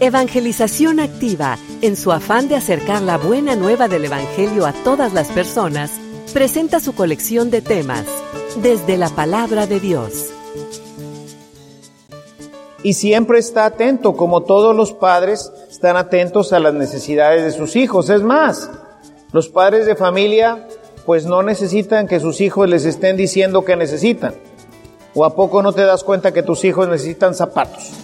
Evangelización Activa, en su afán de acercar la buena nueva del Evangelio a todas las personas, presenta su colección de temas, desde la palabra de Dios. Y siempre está atento, como todos los padres están atentos a las necesidades de sus hijos. Es más, los padres de familia pues no necesitan que sus hijos les estén diciendo que necesitan. ¿O a poco no te das cuenta que tus hijos necesitan zapatos?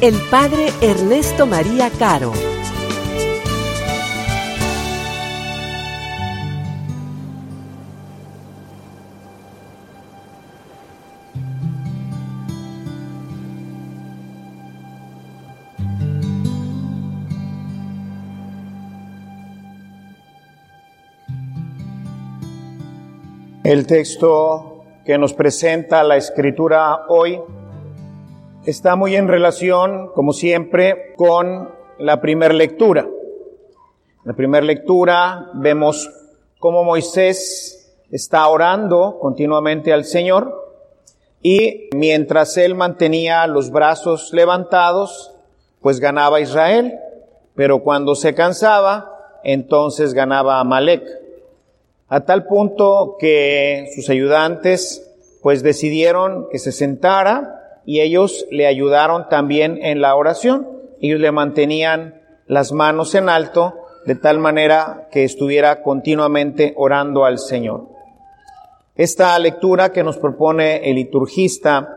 el Padre Ernesto María Caro. El texto que nos presenta la escritura hoy está muy en relación, como siempre, con la primera lectura. En la primera lectura vemos cómo Moisés está orando continuamente al Señor y mientras él mantenía los brazos levantados, pues ganaba Israel, pero cuando se cansaba, entonces ganaba Amalek a tal punto que sus ayudantes pues decidieron que se sentara y ellos le ayudaron también en la oración. Ellos le mantenían las manos en alto de tal manera que estuviera continuamente orando al Señor. Esta lectura que nos propone el liturgista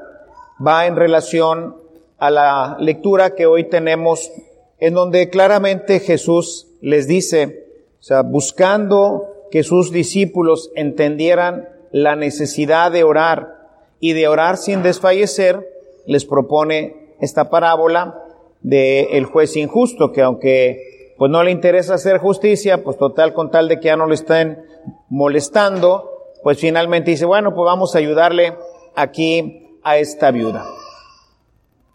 va en relación a la lectura que hoy tenemos en donde claramente Jesús les dice, o sea, buscando que sus discípulos entendieran la necesidad de orar y de orar sin desfallecer, les propone esta parábola de el juez injusto, que aunque pues no le interesa hacer justicia, pues total con tal de que ya no le estén molestando, pues finalmente dice, bueno, pues vamos a ayudarle aquí a esta viuda.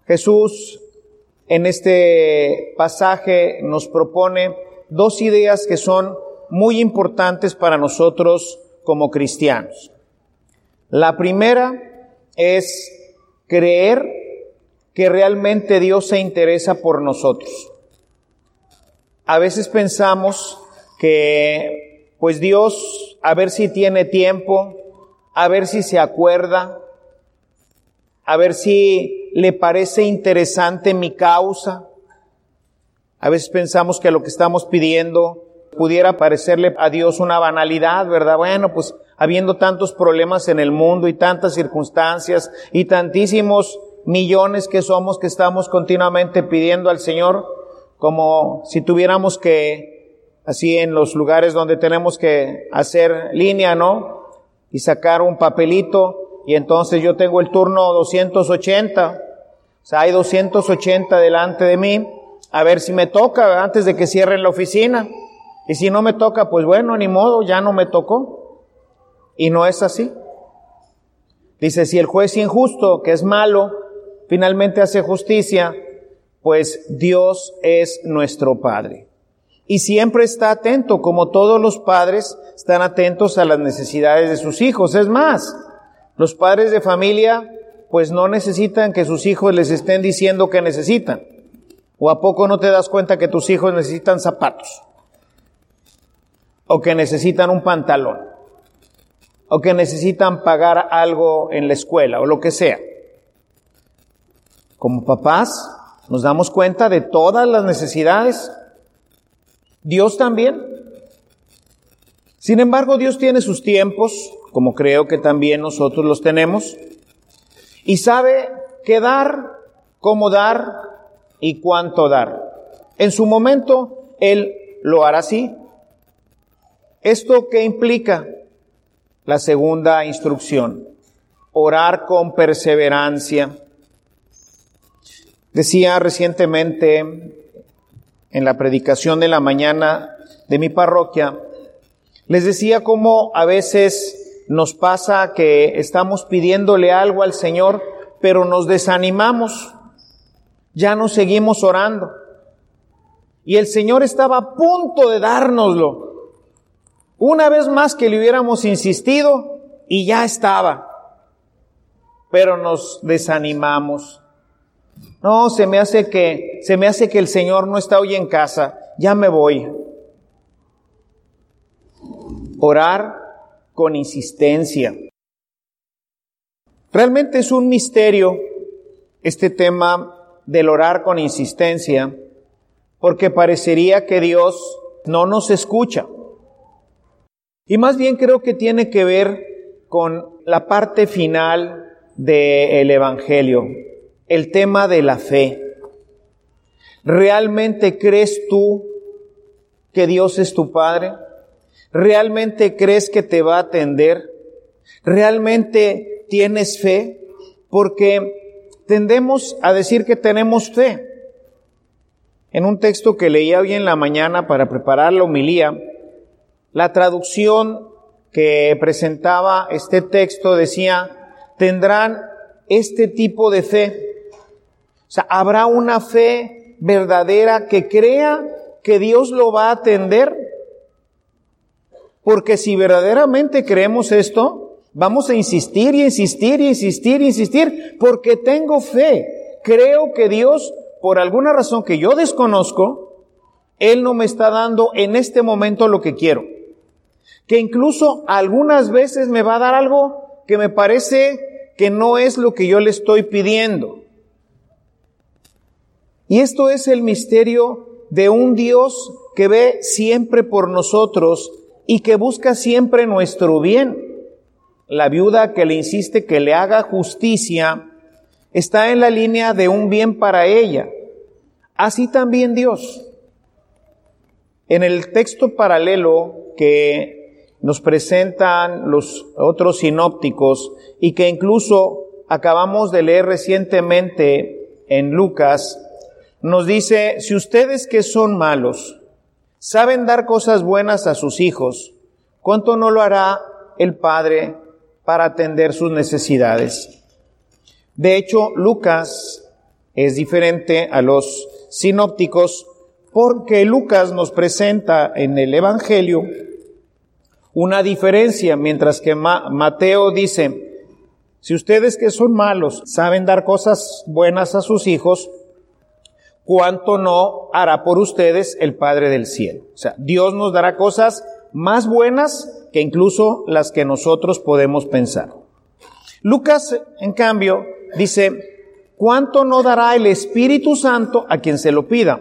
Jesús en este pasaje nos propone dos ideas que son muy importantes para nosotros como cristianos. La primera es creer que realmente Dios se interesa por nosotros. A veces pensamos que, pues Dios, a ver si tiene tiempo, a ver si se acuerda, a ver si le parece interesante mi causa. A veces pensamos que lo que estamos pidiendo pudiera parecerle a Dios una banalidad, ¿verdad? Bueno, pues habiendo tantos problemas en el mundo y tantas circunstancias y tantísimos millones que somos que estamos continuamente pidiendo al Señor, como si tuviéramos que, así en los lugares donde tenemos que hacer línea, ¿no? Y sacar un papelito y entonces yo tengo el turno 280, o sea, hay 280 delante de mí, a ver si me toca antes de que cierren la oficina. Y si no me toca, pues bueno, ni modo, ya no me tocó. Y no es así. Dice, si el juez injusto, que es malo, finalmente hace justicia, pues Dios es nuestro Padre. Y siempre está atento, como todos los padres están atentos a las necesidades de sus hijos. Es más, los padres de familia, pues no necesitan que sus hijos les estén diciendo que necesitan. ¿O a poco no te das cuenta que tus hijos necesitan zapatos? O que necesitan un pantalón, o que necesitan pagar algo en la escuela, o lo que sea. Como papás, nos damos cuenta de todas las necesidades. Dios también. Sin embargo, Dios tiene sus tiempos, como creo que también nosotros los tenemos, y sabe qué dar, cómo dar y cuánto dar. En su momento, Él lo hará así, ¿Esto qué implica? La segunda instrucción, orar con perseverancia. Decía recientemente en la predicación de la mañana de mi parroquia, les decía cómo a veces nos pasa que estamos pidiéndole algo al Señor, pero nos desanimamos, ya no seguimos orando. Y el Señor estaba a punto de dárnoslo. Una vez más que le hubiéramos insistido y ya estaba. Pero nos desanimamos. No, se me hace que, se me hace que el Señor no está hoy en casa. Ya me voy. Orar con insistencia. Realmente es un misterio este tema del orar con insistencia, porque parecería que Dios no nos escucha. Y más bien creo que tiene que ver con la parte final del Evangelio, el tema de la fe. ¿Realmente crees tú que Dios es tu Padre? ¿Realmente crees que te va a atender? ¿Realmente tienes fe? Porque tendemos a decir que tenemos fe. En un texto que leía hoy en la mañana para preparar la homilía, la traducción que presentaba este texto decía, tendrán este tipo de fe. O sea, habrá una fe verdadera que crea que Dios lo va a atender. Porque si verdaderamente creemos esto, vamos a insistir y insistir y insistir y insistir, porque tengo fe. Creo que Dios, por alguna razón que yo desconozco, Él no me está dando en este momento lo que quiero que incluso algunas veces me va a dar algo que me parece que no es lo que yo le estoy pidiendo. Y esto es el misterio de un Dios que ve siempre por nosotros y que busca siempre nuestro bien. La viuda que le insiste que le haga justicia está en la línea de un bien para ella. Así también Dios. En el texto paralelo que nos presentan los otros sinópticos y que incluso acabamos de leer recientemente en Lucas, nos dice, si ustedes que son malos saben dar cosas buenas a sus hijos, ¿cuánto no lo hará el Padre para atender sus necesidades? De hecho, Lucas es diferente a los sinópticos porque Lucas nos presenta en el Evangelio una diferencia, mientras que Mateo dice, si ustedes que son malos saben dar cosas buenas a sus hijos, ¿cuánto no hará por ustedes el Padre del cielo? O sea, Dios nos dará cosas más buenas que incluso las que nosotros podemos pensar. Lucas, en cambio, dice, ¿cuánto no dará el Espíritu Santo a quien se lo pida?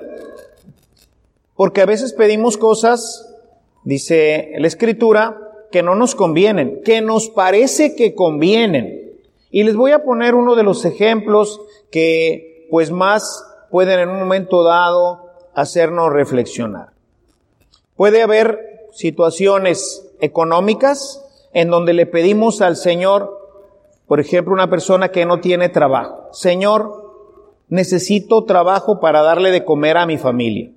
Porque a veces pedimos cosas dice la escritura, que no nos convienen, que nos parece que convienen. Y les voy a poner uno de los ejemplos que pues más pueden en un momento dado hacernos reflexionar. Puede haber situaciones económicas en donde le pedimos al Señor, por ejemplo, una persona que no tiene trabajo. Señor, necesito trabajo para darle de comer a mi familia.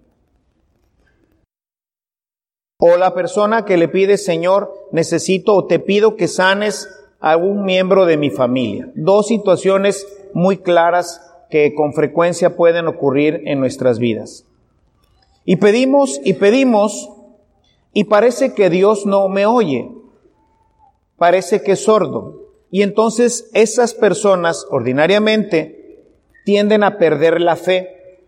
O la persona que le pide, Señor, necesito o te pido que sanes a un miembro de mi familia. Dos situaciones muy claras que con frecuencia pueden ocurrir en nuestras vidas. Y pedimos y pedimos y parece que Dios no me oye. Parece que es sordo. Y entonces esas personas ordinariamente tienden a perder la fe.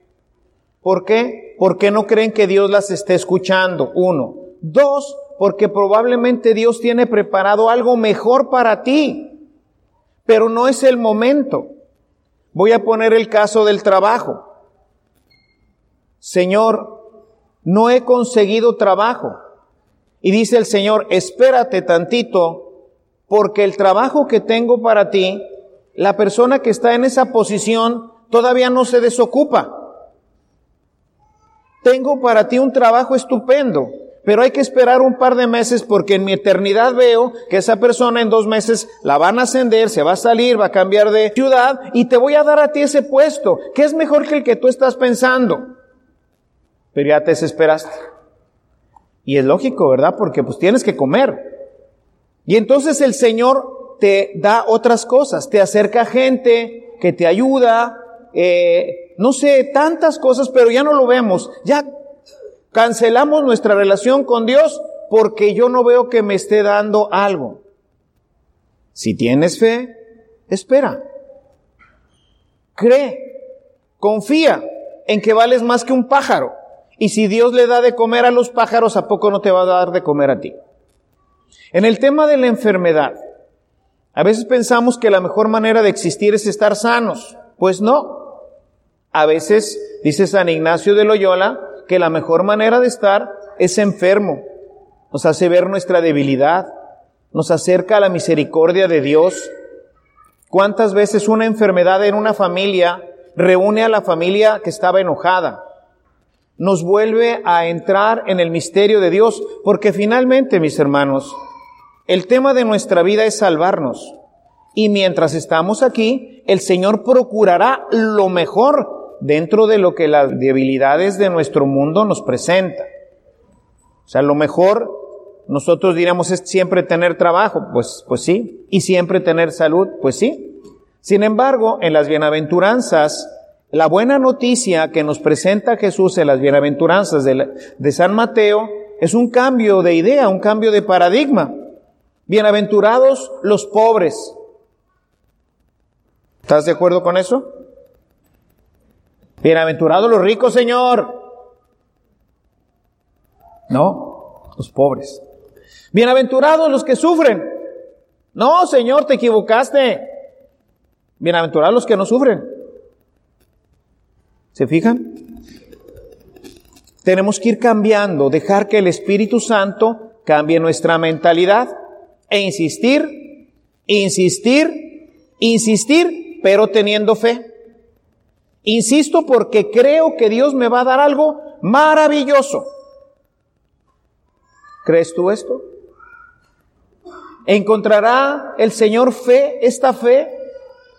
¿Por qué? Porque no creen que Dios las esté escuchando. Uno. Dos, porque probablemente Dios tiene preparado algo mejor para ti, pero no es el momento. Voy a poner el caso del trabajo. Señor, no he conseguido trabajo. Y dice el Señor, espérate tantito, porque el trabajo que tengo para ti, la persona que está en esa posición todavía no se desocupa. Tengo para ti un trabajo estupendo pero hay que esperar un par de meses porque en mi eternidad veo que esa persona en dos meses la van a ascender, se va a salir, va a cambiar de ciudad y te voy a dar a ti ese puesto, que es mejor que el que tú estás pensando. Pero ya te desesperaste. Y es lógico, ¿verdad? Porque pues tienes que comer. Y entonces el Señor te da otras cosas, te acerca gente que te ayuda, eh, no sé, tantas cosas, pero ya no lo vemos. Ya Cancelamos nuestra relación con Dios porque yo no veo que me esté dando algo. Si tienes fe, espera. Cree, confía en que vales más que un pájaro. Y si Dios le da de comer a los pájaros, ¿a poco no te va a dar de comer a ti? En el tema de la enfermedad, a veces pensamos que la mejor manera de existir es estar sanos. Pues no. A veces, dice San Ignacio de Loyola, que la mejor manera de estar es enfermo. Nos hace ver nuestra debilidad, nos acerca a la misericordia de Dios. ¿Cuántas veces una enfermedad en una familia reúne a la familia que estaba enojada? Nos vuelve a entrar en el misterio de Dios, porque finalmente, mis hermanos, el tema de nuestra vida es salvarnos. Y mientras estamos aquí, el Señor procurará lo mejor dentro de lo que las debilidades de nuestro mundo nos presenta. O sea, lo mejor nosotros diríamos es siempre tener trabajo, pues, pues sí, y siempre tener salud, pues sí. Sin embargo, en las bienaventuranzas, la buena noticia que nos presenta Jesús en las bienaventuranzas de, de San Mateo es un cambio de idea, un cambio de paradigma. Bienaventurados los pobres. ¿Estás de acuerdo con eso? Bienaventurados los ricos, Señor. No, los pobres. Bienaventurados los que sufren. No, Señor, te equivocaste. Bienaventurados los que no sufren. ¿Se fijan? Tenemos que ir cambiando, dejar que el Espíritu Santo cambie nuestra mentalidad e insistir, insistir, insistir, pero teniendo fe. Insisto porque creo que Dios me va a dar algo maravilloso. ¿Crees tú esto? ¿Encontrará el Señor fe, esta fe?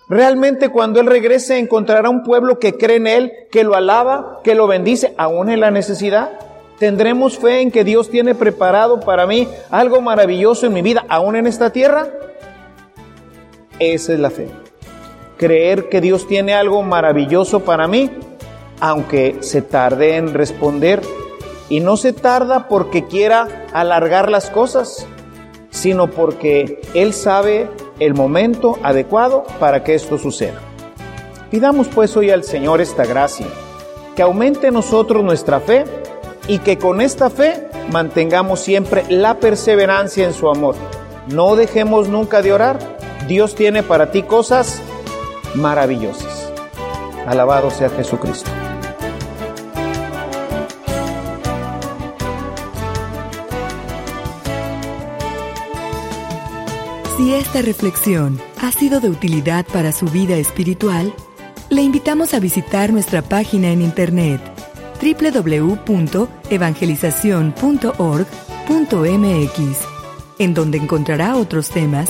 Realmente cuando Él regrese encontrará un pueblo que cree en Él, que lo alaba, que lo bendice, aún en la necesidad. ¿Tendremos fe en que Dios tiene preparado para mí algo maravilloso en mi vida, aún en esta tierra? Esa es la fe creer que Dios tiene algo maravilloso para mí, aunque se tarde en responder. Y no se tarda porque quiera alargar las cosas, sino porque Él sabe el momento adecuado para que esto suceda. Pidamos pues hoy al Señor esta gracia, que aumente en nosotros nuestra fe y que con esta fe mantengamos siempre la perseverancia en su amor. No dejemos nunca de orar. Dios tiene para ti cosas maravillosas. Alabado sea Jesucristo. Si esta reflexión ha sido de utilidad para su vida espiritual, le invitamos a visitar nuestra página en internet www.evangelizacion.org.mx, en donde encontrará otros temas